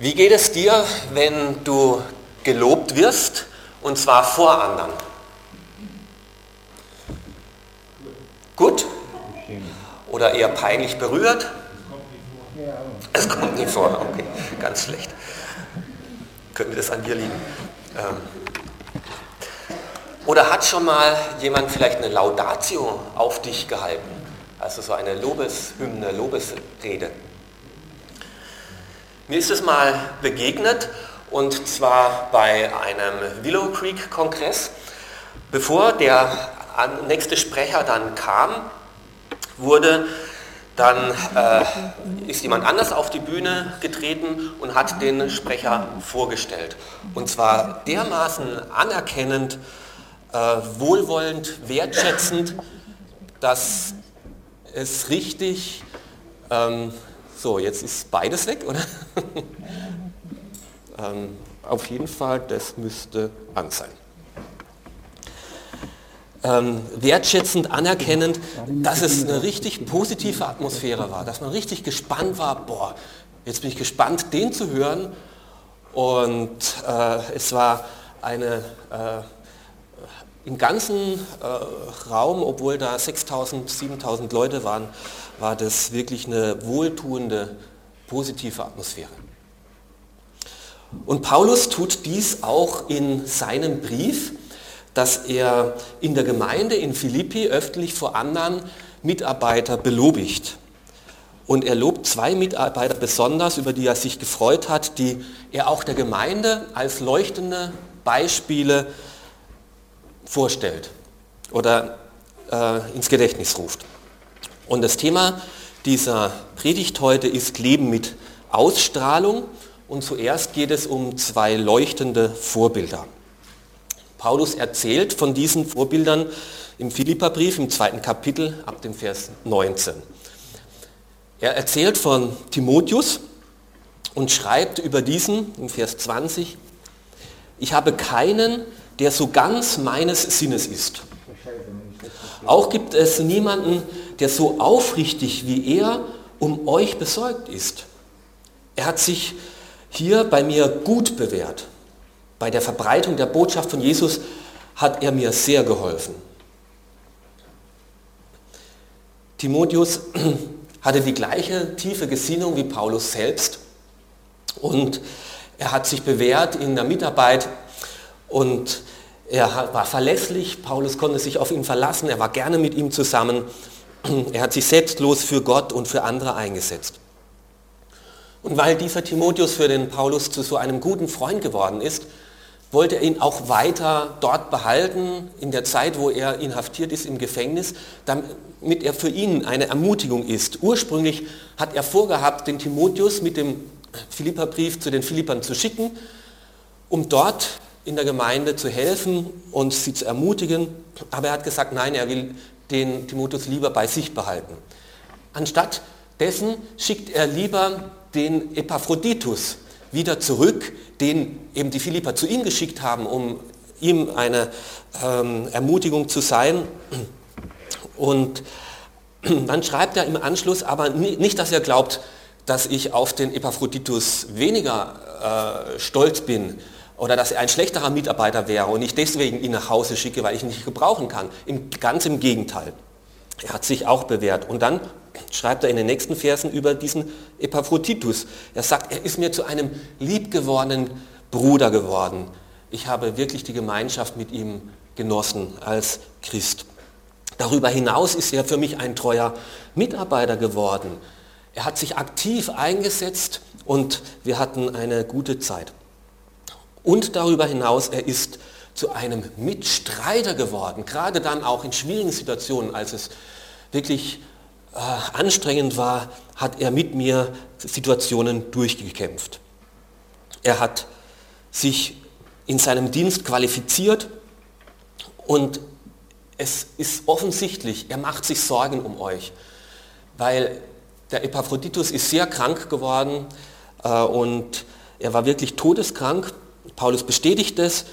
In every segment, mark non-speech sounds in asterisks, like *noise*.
Wie geht es dir, wenn du gelobt wirst und zwar vor anderen? Gut? Oder eher peinlich berührt? Es kommt nie vor, okay, ganz schlecht. Könnte das an dir liegen? Ähm. Oder hat schon mal jemand vielleicht eine Laudatio auf dich gehalten? Also so eine Lobeshymne, Lobesrede. Mir ist es mal begegnet und zwar bei einem Willow Creek Kongress. Bevor der nächste Sprecher dann kam, wurde dann äh, ist jemand anders auf die Bühne getreten und hat den Sprecher vorgestellt. Und zwar dermaßen anerkennend, äh, wohlwollend, wertschätzend, dass es richtig ähm, so, jetzt ist beides weg, oder? *laughs* ähm, auf jeden Fall, das müsste an sein. Ähm, wertschätzend, anerkennend, dass es eine richtig positive Atmosphäre war, dass man richtig gespannt war, boah, jetzt bin ich gespannt, den zu hören. Und äh, es war eine äh, im ganzen äh, Raum, obwohl da 6000, 7000 Leute waren, war das wirklich eine wohltuende, positive Atmosphäre. Und Paulus tut dies auch in seinem Brief, dass er in der Gemeinde in Philippi öffentlich vor anderen Mitarbeiter belobigt. Und er lobt zwei Mitarbeiter besonders, über die er sich gefreut hat, die er auch der Gemeinde als leuchtende Beispiele vorstellt oder äh, ins Gedächtnis ruft. Und das Thema dieser Predigt heute ist Leben mit Ausstrahlung. Und zuerst geht es um zwei leuchtende Vorbilder. Paulus erzählt von diesen Vorbildern im Philipperbrief im zweiten Kapitel ab dem Vers 19. Er erzählt von Timotheus und schreibt über diesen im Vers 20, ich habe keinen, der so ganz meines Sinnes ist. Auch gibt es niemanden, der so aufrichtig wie er um euch besorgt ist. Er hat sich hier bei mir gut bewährt. Bei der Verbreitung der Botschaft von Jesus hat er mir sehr geholfen. Timotheus *clears throat* hatte die gleiche tiefe Gesinnung wie Paulus selbst und er hat sich bewährt in der Mitarbeit und er war verlässlich, Paulus konnte sich auf ihn verlassen, er war gerne mit ihm zusammen, *clears throat* er hat sich selbstlos für Gott und für andere eingesetzt. Und weil dieser Timotheus für den Paulus zu so einem guten Freund geworden ist, wollte er ihn auch weiter dort behalten, in der Zeit, wo er inhaftiert ist im Gefängnis, damit er für ihn eine Ermutigung ist. Ursprünglich hat er vorgehabt, den Timotheus mit dem Philipperbrief zu den Philippern zu schicken, um dort in der Gemeinde zu helfen und sie zu ermutigen. Aber er hat gesagt, nein, er will den Timotheus lieber bei sich behalten. Anstatt dessen schickt er lieber den Epaphroditus wieder zurück, den eben die Philipper zu ihm geschickt haben, um ihm eine ähm, Ermutigung zu sein. Und dann schreibt er im Anschluss aber nicht, dass er glaubt, dass ich auf den Epaphroditus weniger äh, stolz bin, oder dass er ein schlechterer Mitarbeiter wäre und ich deswegen ihn nach Hause schicke, weil ich ihn nicht gebrauchen kann. Im, ganz im Gegenteil. Er hat sich auch bewährt. Und dann schreibt er in den nächsten Versen über diesen Epaphroditus. Er sagt, er ist mir zu einem liebgewordenen Bruder geworden. Ich habe wirklich die Gemeinschaft mit ihm genossen als Christ. Darüber hinaus ist er für mich ein treuer Mitarbeiter geworden. Er hat sich aktiv eingesetzt und wir hatten eine gute Zeit. Und darüber hinaus, er ist zu einem Mitstreiter geworden, gerade dann auch in schwierigen Situationen, als es wirklich äh, anstrengend war, hat er mit mir Situationen durchgekämpft. Er hat sich in seinem Dienst qualifiziert und es ist offensichtlich, er macht sich Sorgen um euch, weil der Epaphroditus ist sehr krank geworden äh, und er war wirklich todeskrank Paulus bestätigt es,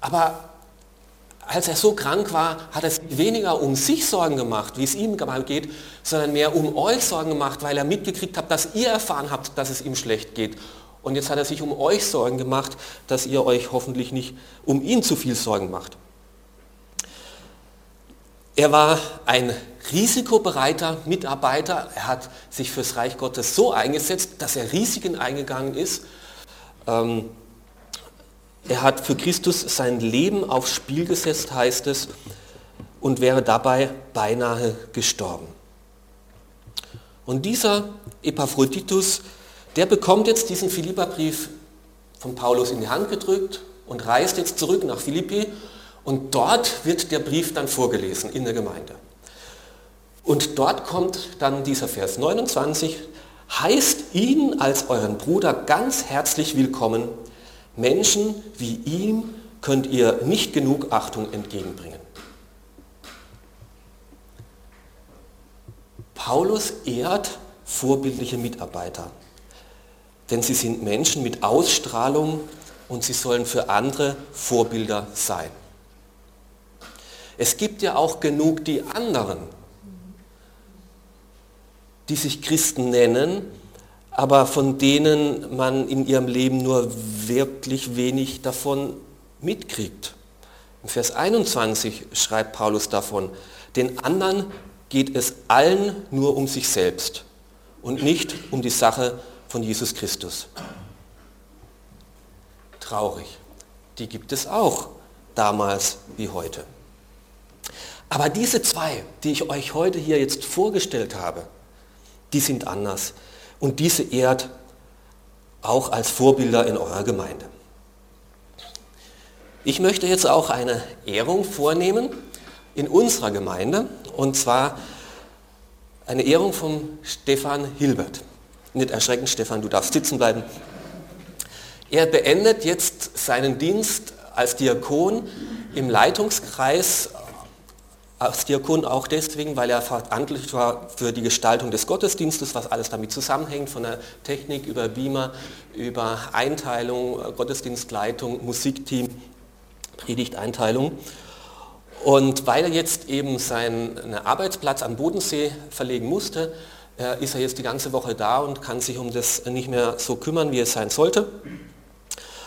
aber als er so krank war, hat er sich weniger um sich Sorgen gemacht, wie es ihm geht, sondern mehr um euch Sorgen gemacht, weil er mitgekriegt hat, dass ihr erfahren habt, dass es ihm schlecht geht. Und jetzt hat er sich um euch Sorgen gemacht, dass ihr euch hoffentlich nicht um ihn zu viel Sorgen macht. Er war ein risikobereiter Mitarbeiter. Er hat sich fürs Reich Gottes so eingesetzt, dass er Risiken eingegangen ist. Ähm, er hat für Christus sein Leben aufs Spiel gesetzt, heißt es, und wäre dabei beinahe gestorben. Und dieser Epaphroditus, der bekommt jetzt diesen Philipperbrief von Paulus in die Hand gedrückt und reist jetzt zurück nach Philippi und dort wird der Brief dann vorgelesen in der Gemeinde. Und dort kommt dann dieser Vers 29, heißt ihn als euren Bruder ganz herzlich willkommen Menschen wie ihm könnt ihr nicht genug Achtung entgegenbringen. Paulus ehrt vorbildliche Mitarbeiter, denn sie sind Menschen mit Ausstrahlung und sie sollen für andere Vorbilder sein. Es gibt ja auch genug die anderen, die sich Christen nennen, aber von denen man in ihrem Leben nur wirklich wenig davon mitkriegt. In Vers 21 schreibt Paulus davon, den anderen geht es allen nur um sich selbst und nicht um die Sache von Jesus Christus. Traurig. Die gibt es auch, damals wie heute. Aber diese zwei, die ich euch heute hier jetzt vorgestellt habe, die sind anders und diese ehrt auch als Vorbilder in eurer Gemeinde. Ich möchte jetzt auch eine Ehrung vornehmen in unserer Gemeinde und zwar eine Ehrung von Stefan Hilbert. Nicht erschrecken, Stefan, du darfst sitzen bleiben. Er beendet jetzt seinen Dienst als Diakon im Leitungskreis als Diakon auch deswegen, weil er verantwortlich war für die Gestaltung des Gottesdienstes, was alles damit zusammenhängt, von der Technik über Beamer, über Einteilung, äh, Gottesdienstleitung, Musikteam, Predigteinteilung. Und weil er jetzt eben seinen Arbeitsplatz am Bodensee verlegen musste, äh, ist er jetzt die ganze Woche da und kann sich um das nicht mehr so kümmern, wie es sein sollte.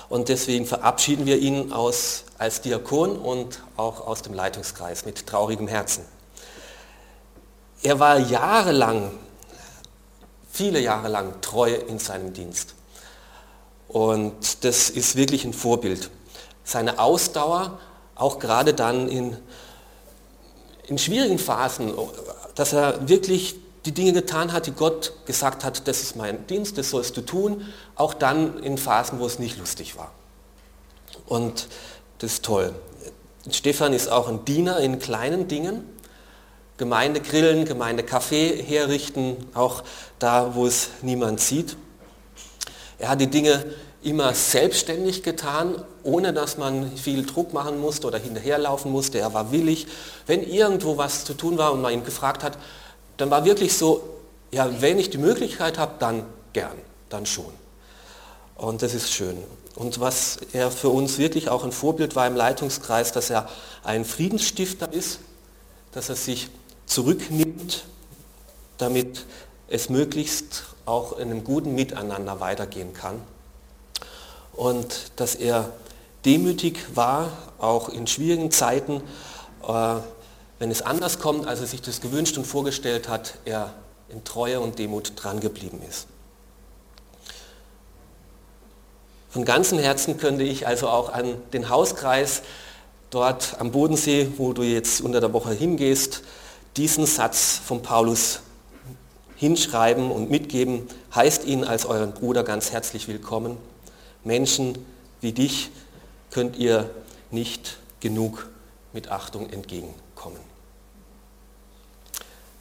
Und deswegen verabschieden wir ihn aus, als Diakon und auch aus dem Leitungskreis mit traurigem Herzen. Er war jahrelang, viele Jahre lang treu in seinem Dienst. Und das ist wirklich ein Vorbild. Seine Ausdauer, auch gerade dann in, in schwierigen Phasen, dass er wirklich die Dinge getan hat, die Gott gesagt hat, das ist mein Dienst, das sollst du tun, auch dann in Phasen, wo es nicht lustig war. Und das ist toll. Stefan ist auch ein Diener in kleinen Dingen. Gemeindegrillen, Gemeindekaffee herrichten, auch da, wo es niemand sieht. Er hat die Dinge immer selbstständig getan, ohne dass man viel Druck machen musste oder hinterherlaufen musste. Er war willig. Wenn irgendwo was zu tun war und man ihn gefragt hat, dann war wirklich so, ja, wenn ich die Möglichkeit habe, dann gern, dann schon. Und das ist schön. Und was er für uns wirklich auch ein Vorbild war im Leitungskreis, dass er ein Friedensstifter ist, dass er sich zurücknimmt, damit es möglichst auch in einem guten Miteinander weitergehen kann. Und dass er demütig war, auch in schwierigen Zeiten, äh, wenn es anders kommt, als er sich das gewünscht und vorgestellt hat, er in Treue und Demut dran geblieben ist. Von ganzem Herzen könnte ich also auch an den Hauskreis dort am Bodensee, wo du jetzt unter der Woche hingehst, diesen Satz von Paulus hinschreiben und mitgeben, heißt ihn als euren Bruder ganz herzlich willkommen. Menschen wie dich könnt ihr nicht genug mit Achtung entgegen kommen.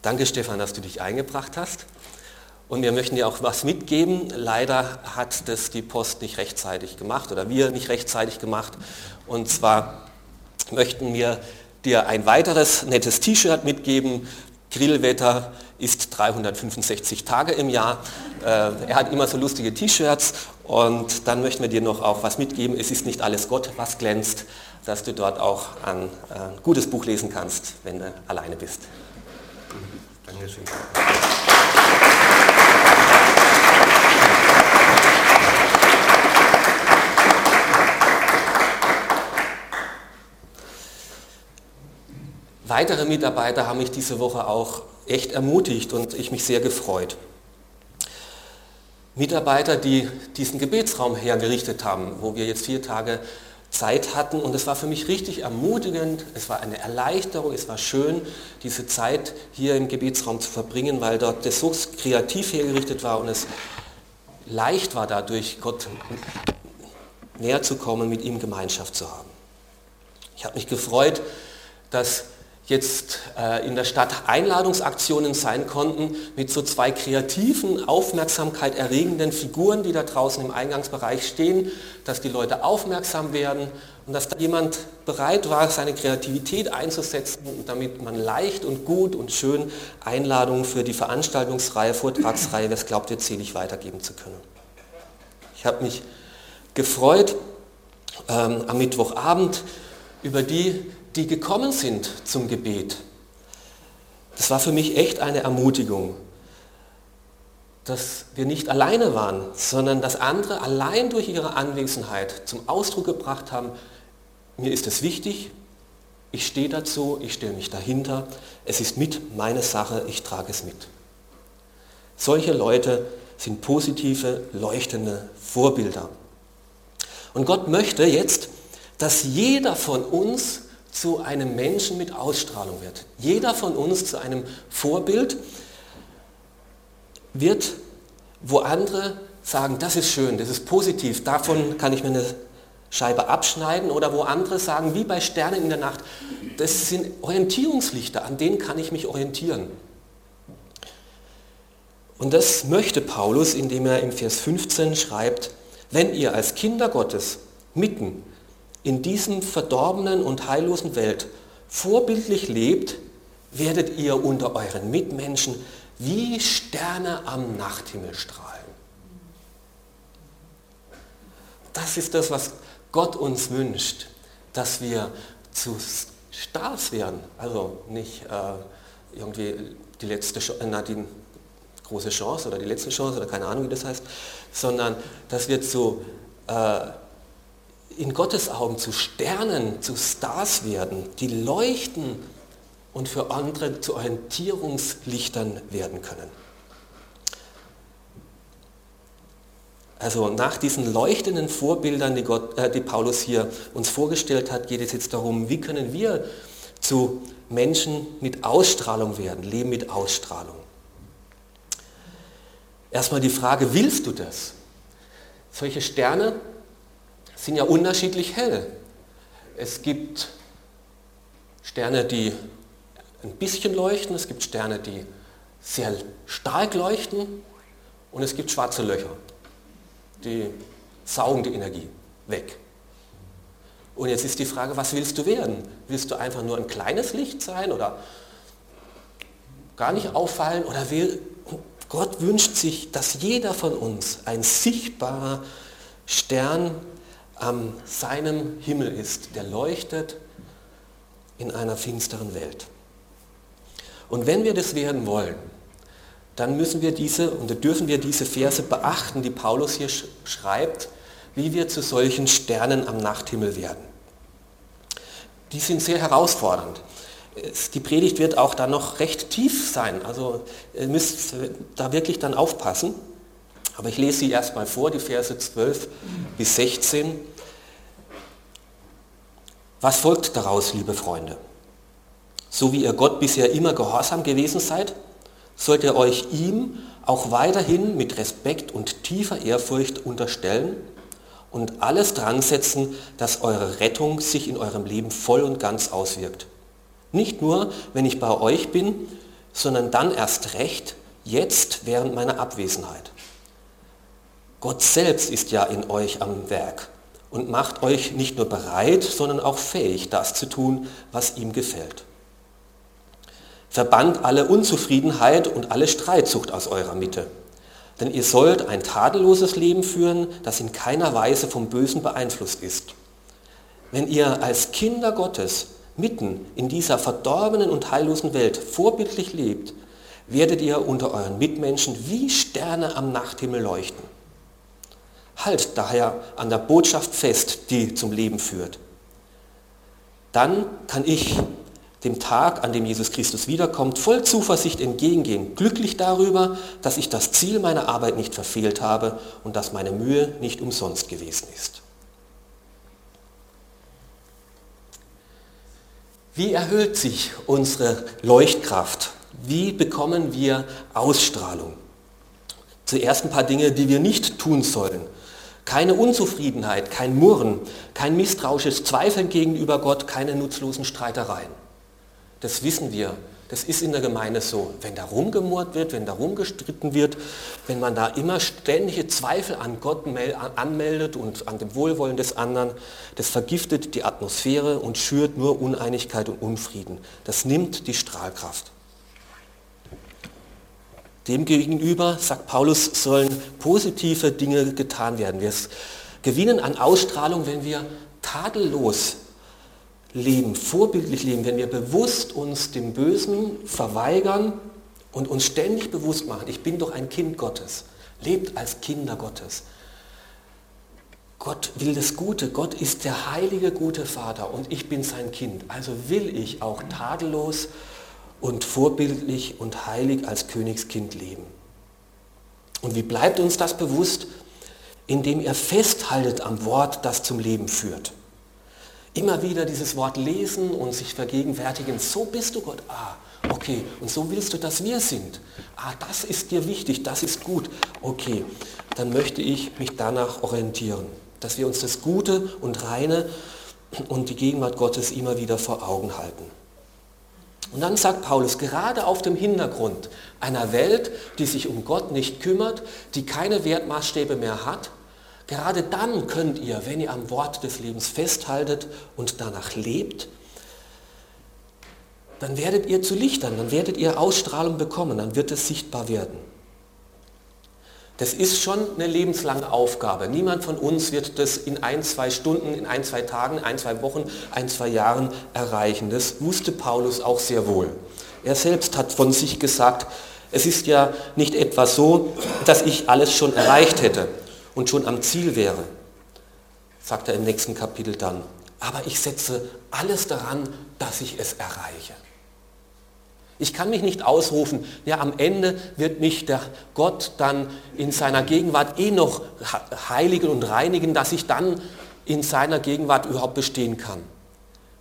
Danke Stefan, dass du dich eingebracht hast. Und wir möchten dir auch was mitgeben. Leider hat das die Post nicht rechtzeitig gemacht oder wir nicht rechtzeitig gemacht. Und zwar möchten wir dir ein weiteres nettes T-Shirt mitgeben. Grillwetter ist 365 Tage im Jahr. Äh, er hat immer so lustige T-Shirts und dann möchten wir dir noch auch was mitgeben. Es ist nicht alles Gott, was glänzt, dass du dort auch ein, ein gutes Buch lesen kannst, wenn du alleine bist. Dankeschön. Weitere Mitarbeiter haben mich diese Woche auch echt ermutigt und ich mich sehr gefreut. Mitarbeiter, die diesen Gebetsraum hergerichtet haben, wo wir jetzt vier Tage Zeit hatten und es war für mich richtig ermutigend, es war eine Erleichterung, es war schön, diese Zeit hier im Gebetsraum zu verbringen, weil dort das so kreativ hergerichtet war und es leicht war dadurch, Gott näher zu kommen, mit ihm Gemeinschaft zu haben. Ich habe mich gefreut, dass jetzt äh, in der Stadt Einladungsaktionen sein konnten mit so zwei kreativen, Aufmerksamkeit erregenden Figuren, die da draußen im Eingangsbereich stehen, dass die Leute aufmerksam werden und dass da jemand bereit war, seine Kreativität einzusetzen, damit man leicht und gut und schön Einladungen für die Veranstaltungsreihe, Vortragsreihe, es glaubt, wird selig weitergeben zu können. Ich habe mich gefreut ähm, am Mittwochabend über die die gekommen sind zum Gebet. Das war für mich echt eine Ermutigung, dass wir nicht alleine waren, sondern dass andere allein durch ihre Anwesenheit zum Ausdruck gebracht haben, mir ist es wichtig, ich stehe dazu, ich stelle mich dahinter, es ist mit meine Sache, ich trage es mit. Solche Leute sind positive, leuchtende Vorbilder. Und Gott möchte jetzt, dass jeder von uns zu einem Menschen mit Ausstrahlung wird. Jeder von uns zu einem Vorbild wird, wo andere sagen, das ist schön, das ist positiv, davon kann ich mir eine Scheibe abschneiden oder wo andere sagen, wie bei Sternen in der Nacht, das sind Orientierungslichter, an denen kann ich mich orientieren. Und das möchte Paulus, indem er im Vers 15 schreibt, wenn ihr als Kinder Gottes mitten in diesem verdorbenen und heillosen Welt vorbildlich lebt, werdet ihr unter euren Mitmenschen wie Sterne am Nachthimmel strahlen. Das ist das, was Gott uns wünscht, dass wir zu Stars werden. Also nicht äh, irgendwie die letzte, na, die große Chance oder die letzte Chance oder keine Ahnung, wie das heißt, sondern dass wir zu äh, in Gottes Augen zu Sternen, zu Stars werden, die leuchten und für andere zu Orientierungslichtern werden können. Also nach diesen leuchtenden Vorbildern, die, Gott, äh, die Paulus hier uns vorgestellt hat, geht es jetzt darum, wie können wir zu Menschen mit Ausstrahlung werden, leben mit Ausstrahlung. Erstmal die Frage, willst du das? Solche Sterne sind ja unterschiedlich hell. Es gibt Sterne, die ein bisschen leuchten, es gibt Sterne, die sehr stark leuchten und es gibt schwarze Löcher, die saugen die Energie weg. Und jetzt ist die Frage, was willst du werden? Willst du einfach nur ein kleines Licht sein oder gar nicht auffallen? Oder will, Gott wünscht sich, dass jeder von uns ein sichtbarer Stern an seinem Himmel ist, der leuchtet in einer finsteren Welt. Und wenn wir das werden wollen, dann müssen wir diese und dürfen wir diese Verse beachten, die Paulus hier schreibt, wie wir zu solchen Sternen am Nachthimmel werden. Die sind sehr herausfordernd. Die Predigt wird auch dann noch recht tief sein, also ihr müsst da wirklich dann aufpassen. Aber ich lese sie erstmal vor, die Verse 12 bis 16. Was folgt daraus, liebe Freunde? So wie ihr Gott bisher immer gehorsam gewesen seid, sollt ihr euch ihm auch weiterhin mit Respekt und tiefer Ehrfurcht unterstellen und alles dran setzen, dass eure Rettung sich in eurem Leben voll und ganz auswirkt. Nicht nur, wenn ich bei euch bin, sondern dann erst recht, jetzt während meiner Abwesenheit. Gott selbst ist ja in euch am Werk und macht euch nicht nur bereit, sondern auch fähig, das zu tun, was ihm gefällt. Verbannt alle Unzufriedenheit und alle Streitsucht aus eurer Mitte. Denn ihr sollt ein tadelloses Leben führen, das in keiner Weise vom Bösen beeinflusst ist. wenn ihr als Kinder Gottes mitten in dieser verdorbenen und heillosen Welt vorbildlich lebt, werdet ihr unter euren Mitmenschen wie Sterne am Nachthimmel leuchten. Halt daher an der Botschaft fest, die zum Leben führt. Dann kann ich dem Tag, an dem Jesus Christus wiederkommt, voll Zuversicht entgegengehen, glücklich darüber, dass ich das Ziel meiner Arbeit nicht verfehlt habe und dass meine Mühe nicht umsonst gewesen ist. Wie erhöht sich unsere Leuchtkraft? Wie bekommen wir Ausstrahlung? Zuerst ein paar Dinge, die wir nicht tun sollen. Keine Unzufriedenheit, kein Murren, kein misstrauisches Zweifeln gegenüber Gott, keine nutzlosen Streitereien. Das wissen wir. Das ist in der Gemeinde so. Wenn da rumgemurrt wird, wenn da rumgestritten wird, wenn man da immer ständige Zweifel an Gott anmeldet und an dem Wohlwollen des anderen, das vergiftet die Atmosphäre und schürt nur Uneinigkeit und Unfrieden. Das nimmt die Strahlkraft. Demgegenüber, sagt Paulus, sollen positive Dinge getan werden. Wir gewinnen an Ausstrahlung, wenn wir tadellos leben, vorbildlich leben, wenn wir bewusst uns dem Bösen verweigern und uns ständig bewusst machen, ich bin doch ein Kind Gottes, lebt als Kinder Gottes. Gott will das Gute, Gott ist der heilige, gute Vater und ich bin sein Kind. Also will ich auch tadellos und vorbildlich und heilig als Königskind leben. Und wie bleibt uns das bewusst? Indem er festhaltet am Wort, das zum Leben führt. Immer wieder dieses Wort lesen und sich vergegenwärtigen, so bist du Gott. Ah, okay, und so willst du, dass wir sind. Ah, das ist dir wichtig, das ist gut. Okay, dann möchte ich mich danach orientieren, dass wir uns das Gute und Reine und die Gegenwart Gottes immer wieder vor Augen halten. Und dann sagt Paulus, gerade auf dem Hintergrund einer Welt, die sich um Gott nicht kümmert, die keine Wertmaßstäbe mehr hat, Gerade dann könnt ihr, wenn ihr am Wort des Lebens festhaltet und danach lebt, dann werdet ihr zu Lichtern, dann werdet ihr Ausstrahlung bekommen, dann wird es sichtbar werden. Das ist schon eine lebenslange Aufgabe. Niemand von uns wird das in ein, zwei Stunden, in ein, zwei Tagen, ein, zwei Wochen, ein, zwei Jahren erreichen. Das wusste Paulus auch sehr wohl. Er selbst hat von sich gesagt, es ist ja nicht etwa so, dass ich alles schon erreicht hätte und schon am Ziel wäre, sagt er im nächsten Kapitel dann. Aber ich setze alles daran, dass ich es erreiche. Ich kann mich nicht ausrufen, ja am Ende wird mich der Gott dann in seiner Gegenwart eh noch heiligen und reinigen, dass ich dann in seiner Gegenwart überhaupt bestehen kann.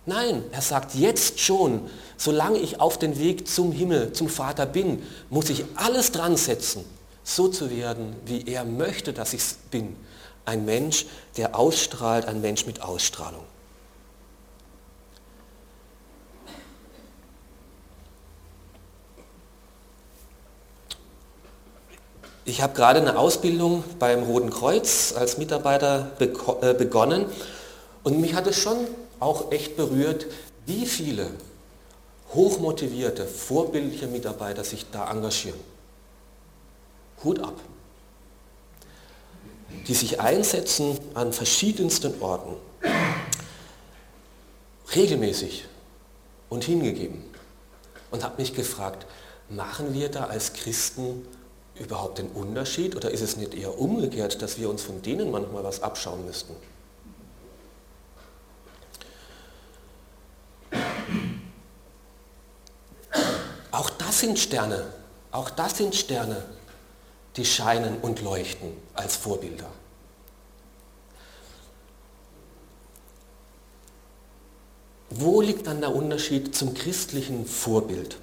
Nein, er sagt jetzt schon, solange ich auf den Weg zum Himmel, zum Vater bin, muss ich alles dran setzen, so zu werden, wie er möchte, dass ich bin. Ein Mensch, der ausstrahlt, ein Mensch mit Ausstrahlung. Ich habe gerade eine Ausbildung beim Roten Kreuz als Mitarbeiter äh, begonnen und mich hat es schon auch echt berührt, wie viele hochmotivierte, vorbildliche Mitarbeiter sich da engagieren. Hut ab. Die sich einsetzen an verschiedensten Orten. Regelmäßig und hingegeben. Und habe mich gefragt, machen wir da als Christen überhaupt den Unterschied oder ist es nicht eher umgekehrt, dass wir uns von denen manchmal was abschauen müssten? Auch das sind Sterne. Auch das sind Sterne die scheinen und leuchten als Vorbilder. Wo liegt dann der Unterschied zum christlichen Vorbild?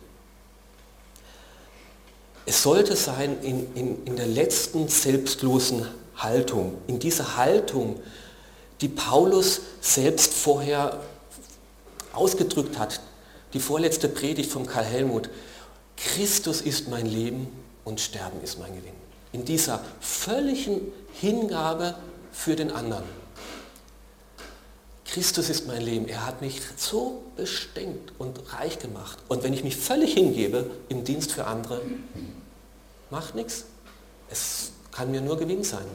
Es sollte sein in, in, in der letzten selbstlosen Haltung, in dieser Haltung, die Paulus selbst vorher ausgedrückt hat, die vorletzte Predigt von Karl Helmut. Christus ist mein Leben und Sterben ist mein Gewinn in dieser völligen Hingabe für den anderen. Christus ist mein Leben. Er hat mich so bestimmt und reich gemacht. Und wenn ich mich völlig hingebe im Dienst für andere, macht nichts. Es kann mir nur Gewinn sein.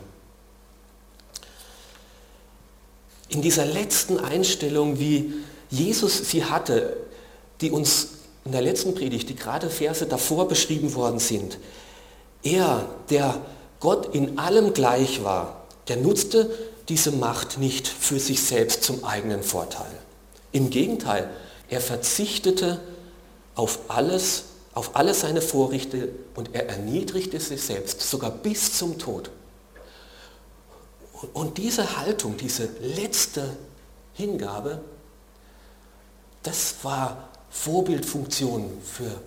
in dieser letzten Einstellung, wie Jesus sie hatte, die uns in der letzten Predigt, die gerade Verse davor beschrieben worden sind, er, der Gott in allem gleich war, der nutzte diese Macht nicht für sich selbst zum eigenen Vorteil. Im Gegenteil, er verzichtete auf alles, auf alle seine Vorrichte und er erniedrigte sich selbst, sogar bis zum Tod. Und diese Haltung, diese letzte Hingabe, das war Vorbildfunktion für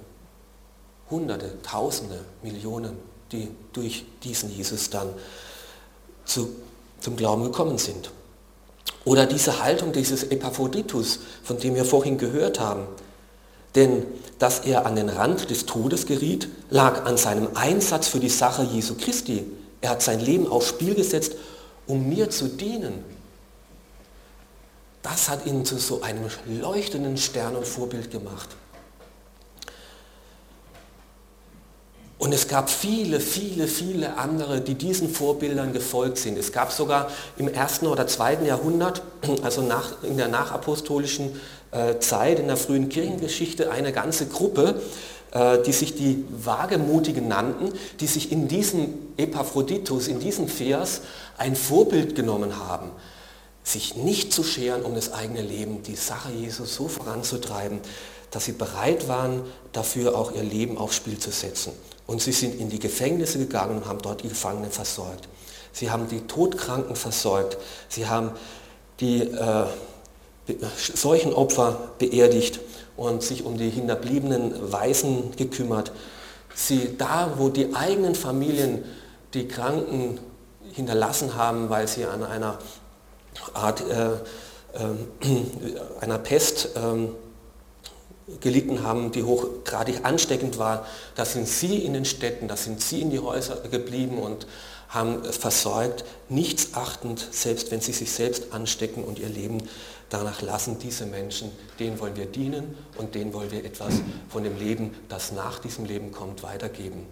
Hunderte, Tausende, Millionen, die durch diesen Jesus dann zu, zum Glauben gekommen sind. Oder diese Haltung dieses Epaphroditus, von dem wir vorhin gehört haben. Denn dass er an den Rand des Todes geriet, lag an seinem Einsatz für die Sache Jesu Christi. Er hat sein Leben aufs Spiel gesetzt, um mir zu dienen. Das hat ihn zu so einem leuchtenden Stern und Vorbild gemacht. Und es gab viele, viele, viele andere, die diesen Vorbildern gefolgt sind. Es gab sogar im ersten oder zweiten Jahrhundert, *clears throat* also nach, in der nachapostolischen äh, Zeit, in der frühen Kirchengeschichte, eine ganze Gruppe, äh, die sich die Wagemutigen nannten, die sich in diesem Epaphroditus, in diesem Vers ein Vorbild genommen haben, sich nicht zu scheren um das eigene Leben, die Sache Jesus so voranzutreiben, dass sie bereit waren, dafür auch ihr Leben aufs Spiel zu setzen. Und sie sind in die Gefängnisse gegangen und haben dort die Gefangenen versorgt. Sie haben die Todkranken versorgt. Sie haben die äh, Seuchenopfer beerdigt und sich um die hinterbliebenen Waisen gekümmert. Sie da, wo die eigenen Familien die Kranken hinterlassen haben, weil sie an einer Art äh, äh, *clears throat* einer Pest äh, gelitten haben, die hochgradig ansteckend war, da sind sie in den Städten, da sind sie in die Häuser geblieben und haben versorgt, nichts achtend, selbst wenn sie sich selbst anstecken und ihr Leben danach lassen, diese Menschen, denen wollen wir dienen und denen wollen wir etwas von dem Leben, das nach diesem Leben kommt, weitergeben.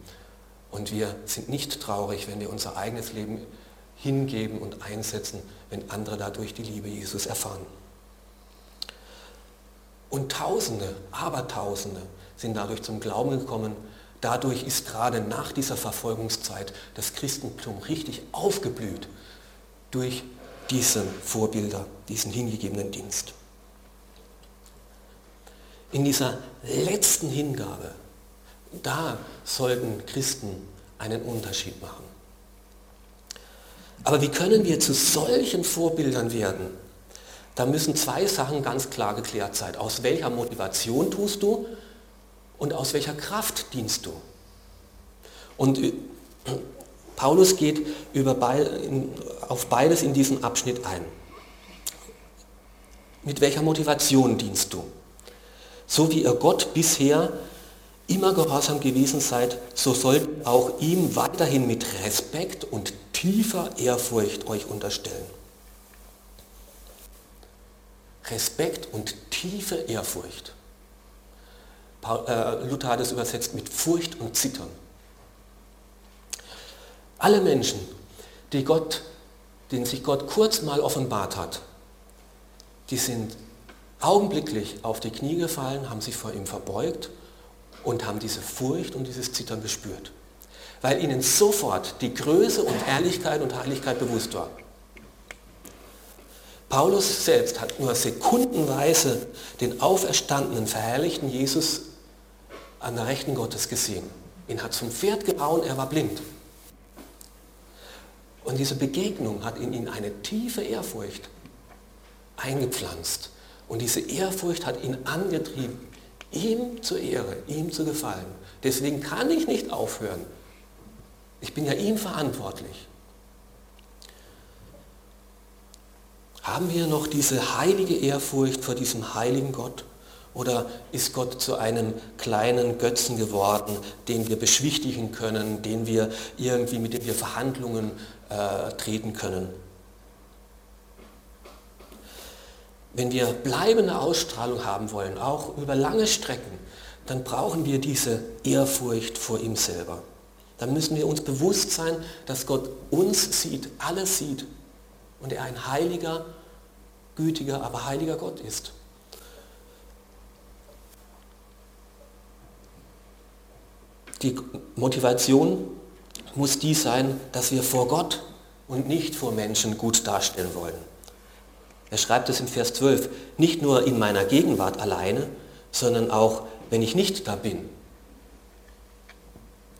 Und wir sind nicht traurig, wenn wir unser eigenes Leben hingeben und einsetzen, wenn andere dadurch die Liebe Jesus erfahren. Und Tausende, Abertausende sind dadurch zum Glauben gekommen. Dadurch ist gerade nach dieser Verfolgungszeit das Christentum richtig aufgeblüht durch diese Vorbilder, diesen hingegebenen Dienst. In dieser letzten Hingabe, da sollten Christen einen Unterschied machen. Aber wie können wir zu solchen Vorbildern werden? Da müssen zwei Sachen ganz klar geklärt sein. Aus welcher Motivation tust du und aus welcher Kraft dienst du? Und äh, Paulus geht auf beides in diesem Abschnitt ein. Mit welcher Motivation dienst du? So wie ihr Gott bisher immer gehorsam gewesen seid, so sollt auch ihm weiterhin mit Respekt und tiefer Ehrfurcht euch unterstellen. Respekt und tiefe Ehrfurcht. Äh, Luther hat es übersetzt mit Furcht und Zittern. Alle Menschen, die Gott, denen sich Gott kurz mal offenbart hat, die sind augenblicklich auf die Knie gefallen, haben sich vor ihm verbeugt und haben diese Furcht und dieses Zittern gespürt, weil ihnen sofort die Größe und Herrlichkeit und Heiligkeit bewusst war. Paulus selbst hat nur sekundenweise den auferstandenen, verherrlichten Jesus an der Rechten Gottes gesehen. Ihn hat zum Pferd gehauen, er war blind. Und diese Begegnung hat in ihn eine tiefe Ehrfurcht eingepflanzt. Und diese Ehrfurcht hat ihn angetrieben, ihm zur Ehre, ihm zu gefallen. Deswegen kann ich nicht aufhören. Ich bin ja ihm verantwortlich. Haben wir noch diese heilige Ehrfurcht vor diesem heiligen Gott? Oder ist Gott zu einem kleinen Götzen geworden, den wir beschwichtigen können, den wir irgendwie, mit dem wir Verhandlungen äh, treten können? Wenn wir bleibende Ausstrahlung haben wollen, auch über lange Strecken, dann brauchen wir diese Ehrfurcht vor ihm selber. Dann müssen wir uns bewusst sein, dass Gott uns sieht, alles sieht und er ein heiliger gütiger, aber heiliger Gott ist. Die Motivation muss die sein, dass wir vor Gott und nicht vor Menschen gut darstellen wollen. Er schreibt es im Vers 12, nicht nur in meiner Gegenwart alleine, sondern auch, wenn ich nicht da bin.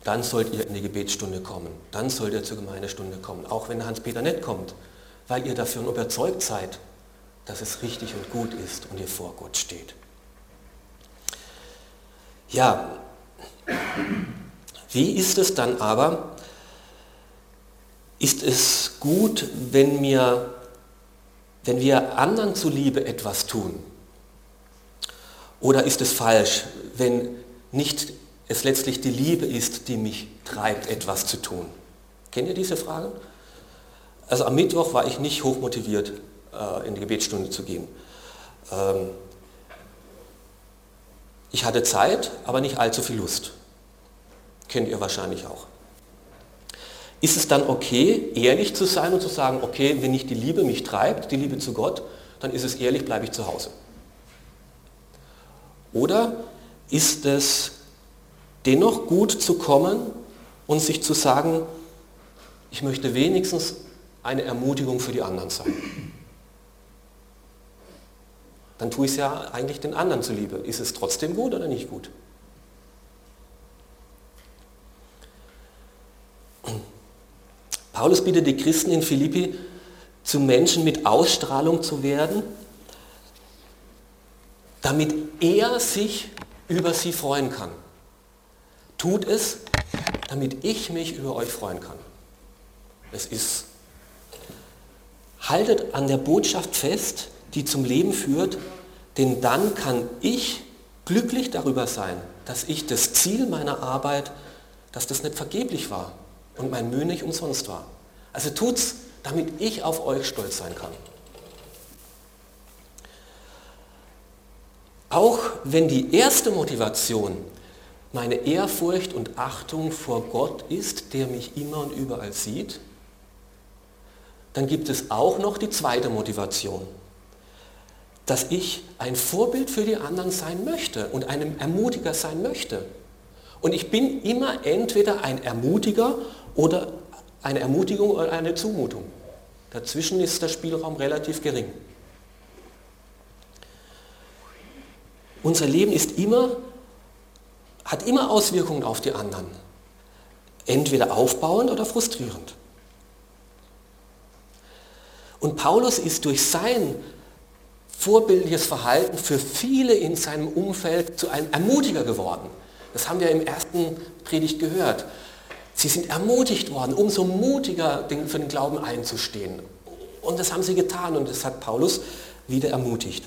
Dann sollt ihr in die Gebetsstunde kommen, dann sollt ihr zur Gemeindestunde kommen, auch wenn Hans-Peter nicht kommt, weil ihr dafür überzeugt seid, dass es richtig und gut ist und ihr vor Gott steht. Ja, wie ist es dann aber, ist es gut, wenn wir, wenn wir anderen zuliebe etwas tun? Oder ist es falsch, wenn nicht es letztlich die Liebe ist, die mich treibt, etwas zu tun? Kennt ihr diese Fragen? Also am Mittwoch war ich nicht hochmotiviert, äh, in die Gebetsstunde zu gehen. Ähm, ich hatte Zeit, aber nicht allzu viel Lust. Kennt ihr wahrscheinlich auch. Ist es dann okay, ehrlich zu sein und zu sagen, okay, wenn nicht die Liebe mich treibt, die Liebe zu Gott, dann ist es ehrlich, bleibe ich zu Hause? Oder ist es dennoch gut zu kommen und sich zu sagen, ich möchte wenigstens eine Ermutigung für die anderen sein? Dann tue ich es ja eigentlich den anderen zuliebe. Ist es trotzdem gut oder nicht gut? Paulus bittet die Christen in Philippi, zu Menschen mit Ausstrahlung zu werden, damit er sich über sie freuen kann. Tut es, damit ich mich über euch freuen kann. Es ist, haltet an der Botschaft fest, die zum Leben führt, denn dann kann ich glücklich darüber sein, dass ich das Ziel meiner Arbeit, dass das nicht vergeblich war, und mein Mühe nicht umsonst war. Also tut's, damit ich auf euch stolz sein kann. Auch wenn die erste Motivation meine Ehrfurcht und Achtung vor Gott ist, der mich immer und überall sieht, dann gibt es auch noch die zweite Motivation, dass ich ein Vorbild für die anderen sein möchte und ein Ermutiger sein möchte. Und ich bin immer entweder ein Ermutiger oder eine Ermutigung oder eine Zumutung. Dazwischen ist der Spielraum relativ gering. Unser Leben ist immer, hat immer Auswirkungen auf die anderen. Entweder aufbauend oder frustrierend. Und Paulus ist durch sein vorbildliches Verhalten für viele in seinem Umfeld zu einem Ermutiger geworden. Das haben wir im ersten Predigt gehört. Sie sind ermutigt worden, umso mutiger für den Glauben einzustehen. Und das haben sie getan und das hat Paulus wieder ermutigt.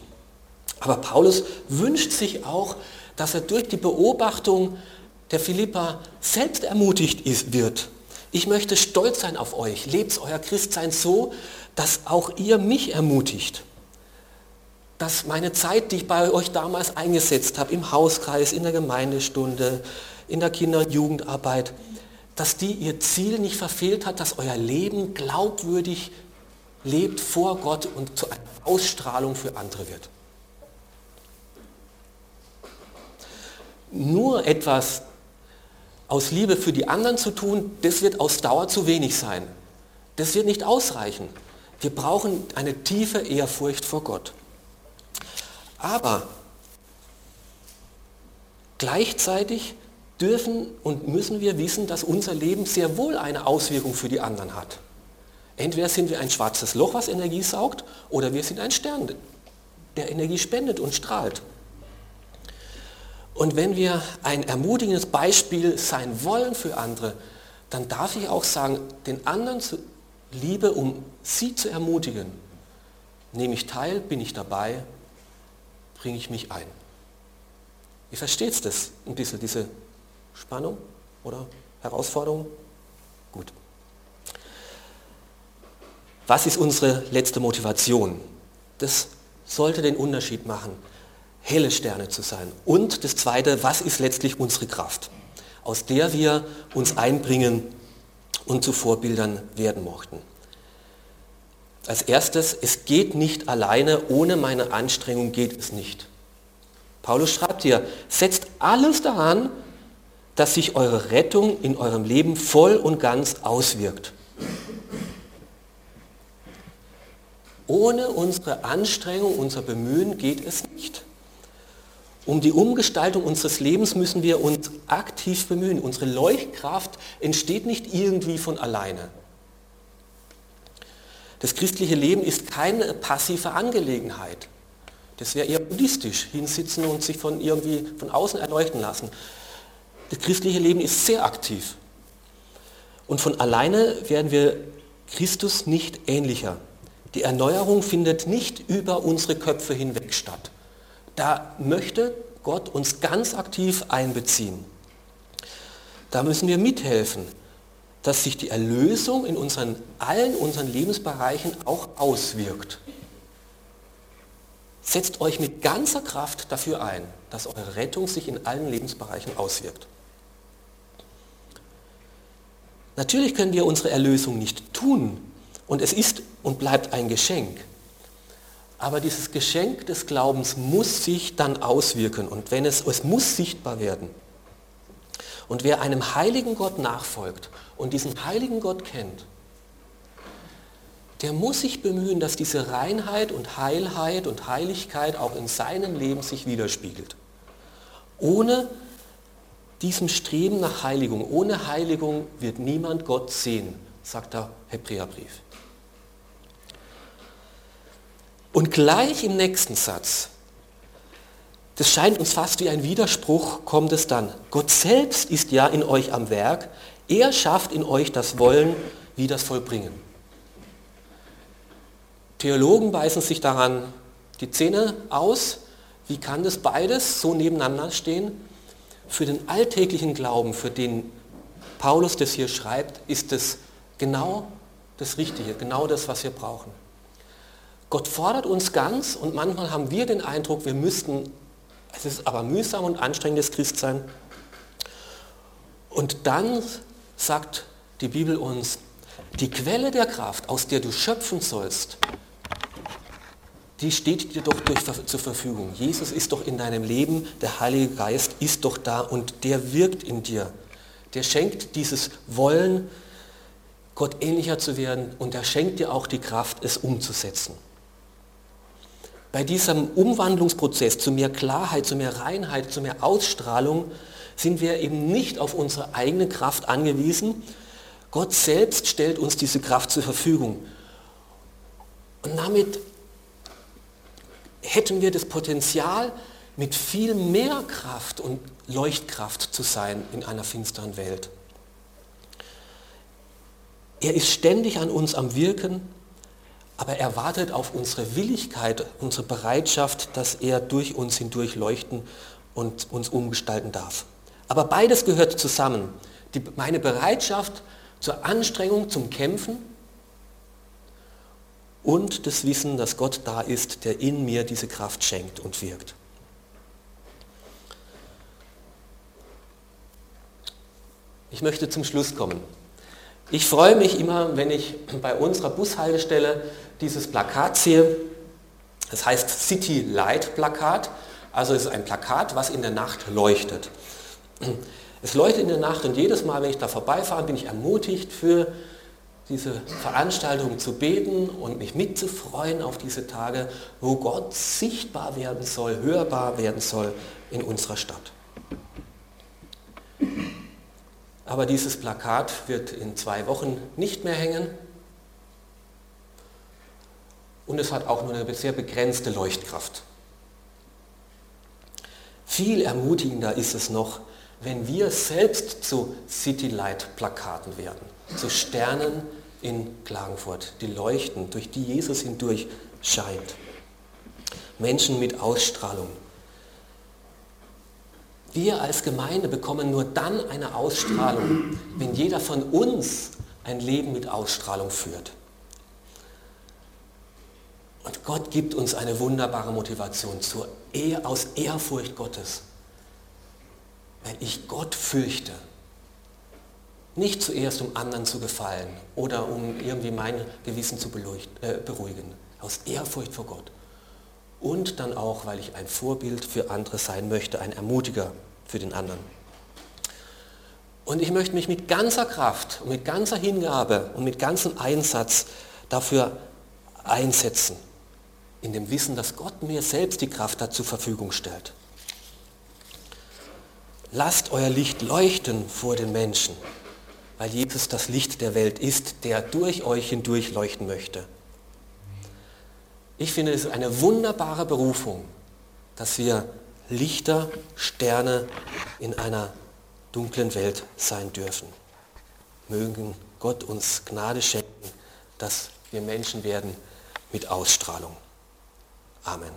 Aber Paulus wünscht sich auch, dass er durch die Beobachtung der Philippa selbst ermutigt ist, wird. Ich möchte stolz sein auf euch. Lebt euer Christsein so, dass auch ihr mich ermutigt. Dass meine Zeit, die ich bei euch damals eingesetzt habe, im Hauskreis, in der Gemeindestunde, in der Kinder- und Jugendarbeit, dass die ihr Ziel nicht verfehlt hat, dass euer Leben glaubwürdig lebt vor Gott und zu einer Ausstrahlung für andere wird. Nur etwas aus Liebe für die anderen zu tun, das wird aus Dauer zu wenig sein. Das wird nicht ausreichen. Wir brauchen eine tiefe Ehrfurcht vor Gott. Aber gleichzeitig dürfen und müssen wir wissen, dass unser Leben sehr wohl eine Auswirkung für die anderen hat. Entweder sind wir ein schwarzes Loch, was Energie saugt, oder wir sind ein Stern, der Energie spendet und strahlt. Und wenn wir ein ermutigendes Beispiel sein wollen für andere, dann darf ich auch sagen, den anderen zu Liebe, um sie zu ermutigen, nehme ich teil, bin ich dabei, bringe ich mich ein. Ihr versteht das ein bisschen, diese Spannung oder Herausforderung? Gut. Was ist unsere letzte Motivation? Das sollte den Unterschied machen, helle Sterne zu sein. Und das Zweite, was ist letztlich unsere Kraft, aus der wir uns einbringen und zu Vorbildern werden mochten? Als erstes, es geht nicht alleine, ohne meine Anstrengung geht es nicht. Paulus schreibt hier, setzt alles daran, dass sich eure Rettung in eurem Leben voll und ganz auswirkt. Ohne unsere Anstrengung, unser Bemühen geht es nicht. Um die Umgestaltung unseres Lebens müssen wir uns aktiv bemühen. Unsere Leuchtkraft entsteht nicht irgendwie von alleine. Das christliche Leben ist keine passive Angelegenheit. Das wäre eher buddhistisch, hinsitzen und sich von irgendwie von außen erleuchten lassen. Das christliche Leben ist sehr aktiv. Und von alleine werden wir Christus nicht ähnlicher. Die Erneuerung findet nicht über unsere Köpfe hinweg statt. Da möchte Gott uns ganz aktiv einbeziehen. Da müssen wir mithelfen, dass sich die Erlösung in unseren, allen unseren Lebensbereichen auch auswirkt. Setzt euch mit ganzer Kraft dafür ein, dass eure Rettung sich in allen Lebensbereichen auswirkt. Natürlich können wir unsere Erlösung nicht tun und es ist und bleibt ein Geschenk. Aber dieses Geschenk des Glaubens muss sich dann auswirken und wenn es, es muss sichtbar werden. Und wer einem heiligen Gott nachfolgt und diesen heiligen Gott kennt, der muss sich bemühen, dass diese Reinheit und Heilheit und Heiligkeit auch in seinem Leben sich widerspiegelt. Ohne diesem Streben nach Heiligung, ohne Heiligung wird niemand Gott sehen, sagt der Hebräerbrief. Und gleich im nächsten Satz, das scheint uns fast wie ein Widerspruch, kommt es dann. Gott selbst ist ja in euch am Werk, er schafft in euch das Wollen wie das Vollbringen. Theologen beißen sich daran die Zähne aus. Wie kann das beides so nebeneinander stehen? Für den alltäglichen Glauben, für den Paulus das hier schreibt, ist es genau das Richtige, genau das, was wir brauchen. Gott fordert uns ganz und manchmal haben wir den Eindruck, wir müssten, es ist aber mühsam und anstrengendes Christsein. Und dann sagt die Bibel uns, die Quelle der Kraft, aus der du schöpfen sollst, die steht dir doch durch, zur Verfügung. Jesus ist doch in deinem Leben, der Heilige Geist ist doch da und der wirkt in dir. Der schenkt dieses Wollen, Gott ähnlicher zu werden und er schenkt dir auch die Kraft, es umzusetzen. Bei diesem Umwandlungsprozess zu mehr Klarheit, zu mehr Reinheit, zu mehr Ausstrahlung sind wir eben nicht auf unsere eigene Kraft angewiesen. Gott selbst stellt uns diese Kraft zur Verfügung. Und damit hätten wir das Potenzial, mit viel mehr Kraft und Leuchtkraft zu sein in einer finsteren Welt. Er ist ständig an uns am Wirken aber er wartet auf unsere Willigkeit, unsere Bereitschaft, dass er durch uns hindurch leuchten und uns umgestalten darf. Aber beides gehört zusammen. Die, meine Bereitschaft zur Anstrengung, zum Kämpfen und das Wissen, dass Gott da ist, der in mir diese Kraft schenkt und wirkt. Ich möchte zum Schluss kommen. Ich freue mich immer, wenn ich bei unserer Bushaltestelle dieses Plakat sehe. Das heißt City Light Plakat. Also es ist ein Plakat, was in der Nacht leuchtet. Es leuchtet in der Nacht und jedes Mal, wenn ich da vorbeifahre, bin ich ermutigt, für diese Veranstaltung zu beten und mich mitzufreuen auf diese Tage, wo Gott sichtbar werden soll, hörbar werden soll in unserer Stadt. Aber dieses Plakat wird in zwei Wochen nicht mehr hängen und es hat auch nur eine sehr begrenzte Leuchtkraft. Viel ermutigender ist es noch, wenn wir selbst zu City Light Plakaten werden, zu Sternen in Klagenfurt, die leuchten, durch die Jesus hindurch scheint. Menschen mit Ausstrahlung, wir als Gemeinde bekommen nur dann eine Ausstrahlung, wenn jeder von uns ein Leben mit Ausstrahlung führt. Und Gott gibt uns eine wunderbare Motivation zur Ehr, aus Ehrfurcht Gottes. Wenn ich Gott fürchte, Nicht zuerst, um anderen zu gefallen oder um irgendwie mein Gewissen zu äh, beruhigen. Aus Ehrfurcht vor Gott. Und dann auch, weil ich ein Vorbild für andere sein möchte, ein Ermutiger für den anderen. Und ich möchte mich mit ganzer Kraft und mit ganzer Hingabe und mit ganzem Einsatz dafür einsetzen, in dem Wissen, dass Gott mir selbst die Kraft dazu zur Verfügung stellt. Lasst euer Licht leuchten vor den Menschen, weil Jesus das Licht der Welt ist, der durch euch hindurch leuchten möchte. Ich finde es eine wunderbare Berufung, dass wir Lichter, Sterne in einer dunklen Welt sein dürfen. Mögen Gott uns Gnade schenken, dass wir Menschen werden mit Ausstrahlung. Amen.